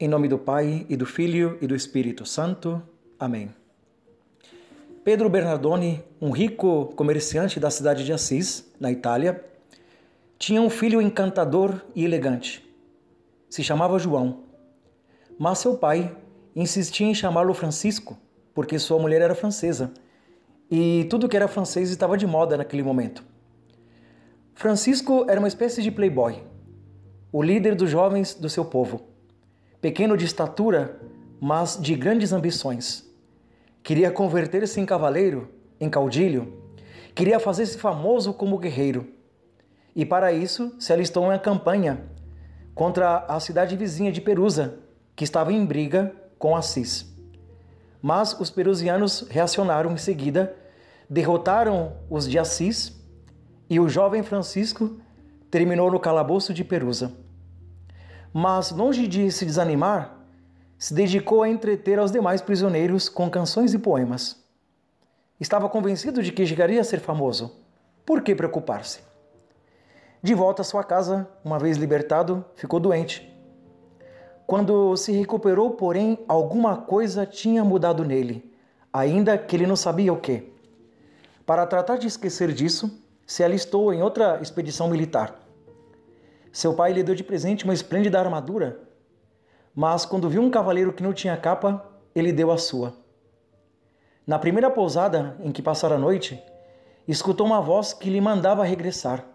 Em nome do Pai, e do Filho, e do Espírito Santo. Amém. Pedro Bernardoni, um rico comerciante da cidade de Assis, na Itália, tinha um filho encantador e elegante. Se chamava João. Mas seu pai insistia em chamá-lo Francisco, porque sua mulher era francesa e tudo que era francês estava de moda naquele momento. Francisco era uma espécie de playboy, o líder dos jovens do seu povo pequeno de estatura, mas de grandes ambições. Queria converter-se em cavaleiro, em caudilho, queria fazer-se famoso como guerreiro. E para isso se alistou em uma campanha contra a cidade vizinha de Perusa, que estava em briga com Assis. Mas os perusianos reacionaram em seguida, derrotaram os de Assis e o jovem Francisco terminou no calabouço de Perusa mas longe de se desanimar, se dedicou a entreter aos demais prisioneiros com canções e poemas. Estava convencido de que chegaria a ser famoso. Por que preocupar-se? De volta à sua casa, uma vez libertado, ficou doente. Quando se recuperou, porém, alguma coisa tinha mudado nele, ainda que ele não sabia o que. Para tratar de esquecer disso, se alistou em outra expedição militar. Seu pai lhe deu de presente uma esplêndida armadura, mas quando viu um cavaleiro que não tinha capa, ele deu a sua. Na primeira pousada em que passara a noite, escutou uma voz que lhe mandava regressar.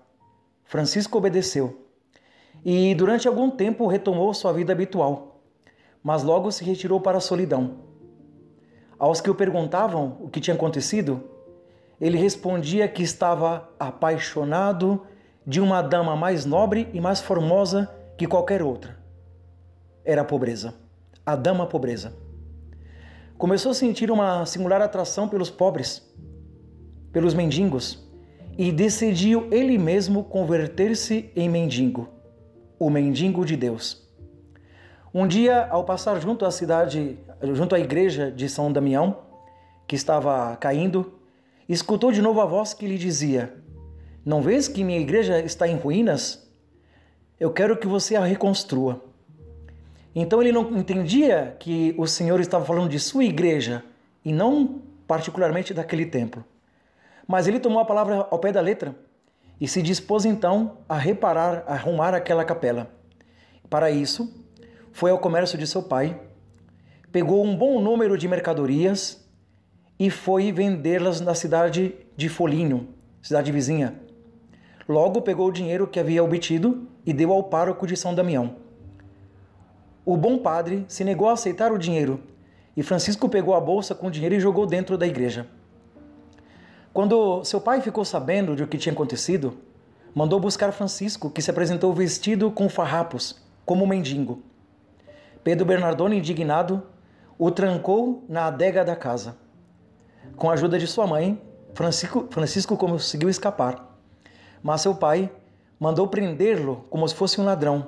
Francisco obedeceu e durante algum tempo retomou sua vida habitual, mas logo se retirou para a solidão. Aos que o perguntavam o que tinha acontecido, ele respondia que estava apaixonado de uma dama mais nobre e mais formosa que qualquer outra. Era a pobreza, a dama pobreza. Começou a sentir uma singular atração pelos pobres, pelos mendigos, e decidiu ele mesmo converter-se em mendigo, o mendigo de Deus. Um dia, ao passar junto à cidade, junto à igreja de São Damião, que estava caindo, escutou de novo a voz que lhe dizia: não vês que minha igreja está em ruínas? Eu quero que você a reconstrua. Então ele não entendia que o Senhor estava falando de sua igreja e não particularmente daquele templo. Mas ele tomou a palavra ao pé da letra e se dispôs então a reparar, a arrumar aquela capela. Para isso, foi ao comércio de seu pai, pegou um bom número de mercadorias e foi vendê-las na cidade de Folinho, cidade vizinha. Logo pegou o dinheiro que havia obtido e deu ao pároco de São Damião. O bom padre se negou a aceitar o dinheiro e Francisco pegou a bolsa com o dinheiro e jogou dentro da igreja. Quando seu pai ficou sabendo de o que tinha acontecido, mandou buscar Francisco, que se apresentou vestido com farrapos, como um mendigo. Pedro Bernardone, indignado, o trancou na adega da casa. Com a ajuda de sua mãe, Francisco, Francisco conseguiu escapar. Mas seu pai mandou prendê-lo como se fosse um ladrão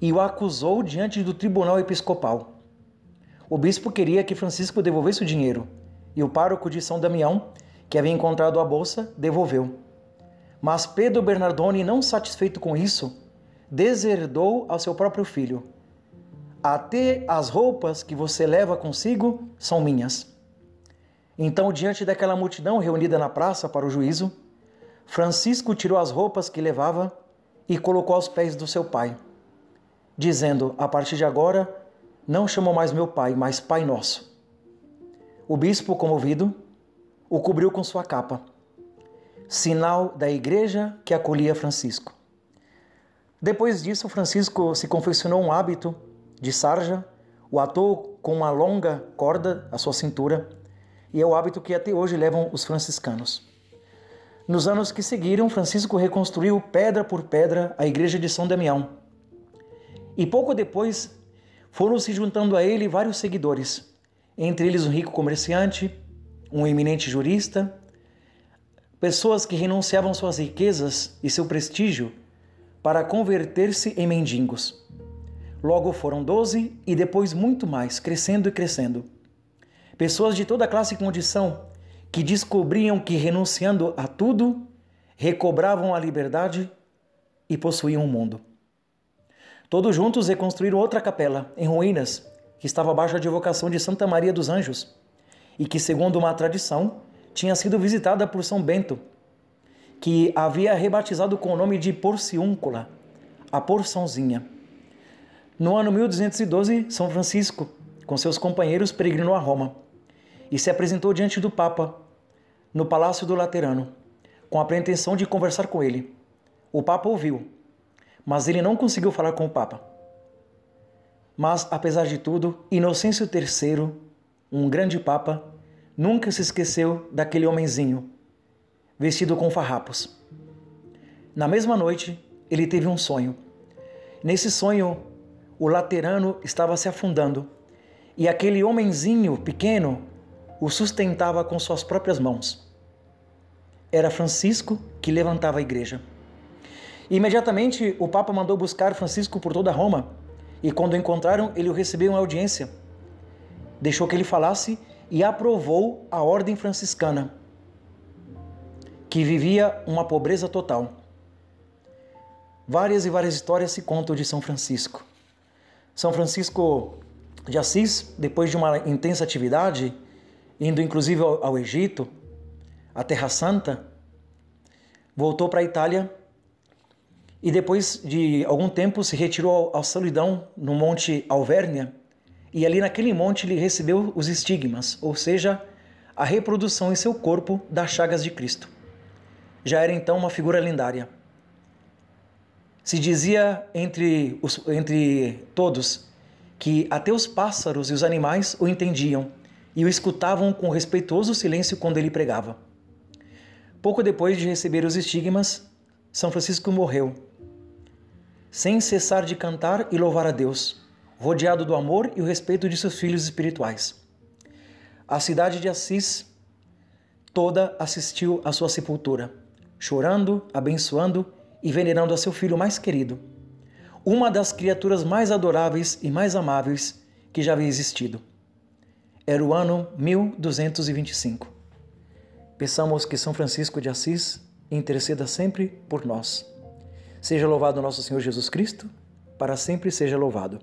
e o acusou diante do tribunal episcopal. O bispo queria que Francisco devolvesse o dinheiro e o pároco de São Damião, que havia encontrado a bolsa, devolveu. Mas Pedro Bernardone, não satisfeito com isso, deserdou ao seu próprio filho. Até as roupas que você leva consigo são minhas. Então, diante daquela multidão reunida na praça para o juízo, Francisco tirou as roupas que levava e colocou aos pés do seu pai, dizendo: A partir de agora, não chamo mais meu pai, mas Pai Nosso. O bispo, comovido, o cobriu com sua capa, sinal da igreja que acolhia Francisco. Depois disso, Francisco se confeccionou um hábito de sarja, o atou com uma longa corda à sua cintura, e é o hábito que até hoje levam os franciscanos. Nos anos que seguiram, Francisco reconstruiu pedra por pedra a igreja de São Damião. E pouco depois foram se juntando a ele vários seguidores, entre eles um rico comerciante, um eminente jurista, pessoas que renunciavam suas riquezas e seu prestígio para converter-se em mendigos. Logo foram doze e depois muito mais, crescendo e crescendo. Pessoas de toda classe e condição que descobriam que renunciando a tudo, recobravam a liberdade e possuíam o mundo. Todos juntos reconstruíram outra capela, em ruínas, que estava abaixo da advocação de Santa Maria dos Anjos, e que, segundo uma tradição, tinha sido visitada por São Bento, que havia rebatizado com o nome de Porciúncula, a Porçãozinha. No ano 1212, São Francisco, com seus companheiros, peregrinou a Roma e se apresentou diante do Papa no Palácio do Laterano, com a pretensão de conversar com ele. O Papa ouviu, mas ele não conseguiu falar com o Papa. Mas, apesar de tudo, Inocêncio III, um grande Papa, nunca se esqueceu daquele homenzinho, vestido com farrapos. Na mesma noite, ele teve um sonho. Nesse sonho, o laterano estava se afundando e aquele homenzinho pequeno o sustentava com suas próprias mãos. Era Francisco que levantava a igreja. Imediatamente o Papa mandou buscar Francisco por toda Roma e, quando o encontraram, ele o recebeu em audiência. Deixou que ele falasse e aprovou a ordem franciscana, que vivia uma pobreza total. Várias e várias histórias se contam de São Francisco. São Francisco de Assis, depois de uma intensa atividade, indo inclusive ao, ao Egito, à Terra Santa, voltou para a Itália e depois de algum tempo se retirou à solidão no Monte Alvérnia e ali naquele monte ele recebeu os estigmas, ou seja, a reprodução em seu corpo das chagas de Cristo. Já era então uma figura lendária. Se dizia entre, os, entre todos que até os pássaros e os animais o entendiam e o escutavam com respeitoso silêncio quando ele pregava. Pouco depois de receber os estigmas, São Francisco morreu, sem cessar de cantar e louvar a Deus, rodeado do amor e o respeito de seus filhos espirituais. A cidade de Assis toda assistiu à sua sepultura, chorando, abençoando e venerando a seu filho mais querido, uma das criaturas mais adoráveis e mais amáveis que já havia existido. Era o ano 1225. Peçamos que São Francisco de Assis interceda sempre por nós. Seja louvado nosso Senhor Jesus Cristo, para sempre seja louvado.